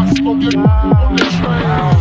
I am smoking on the train.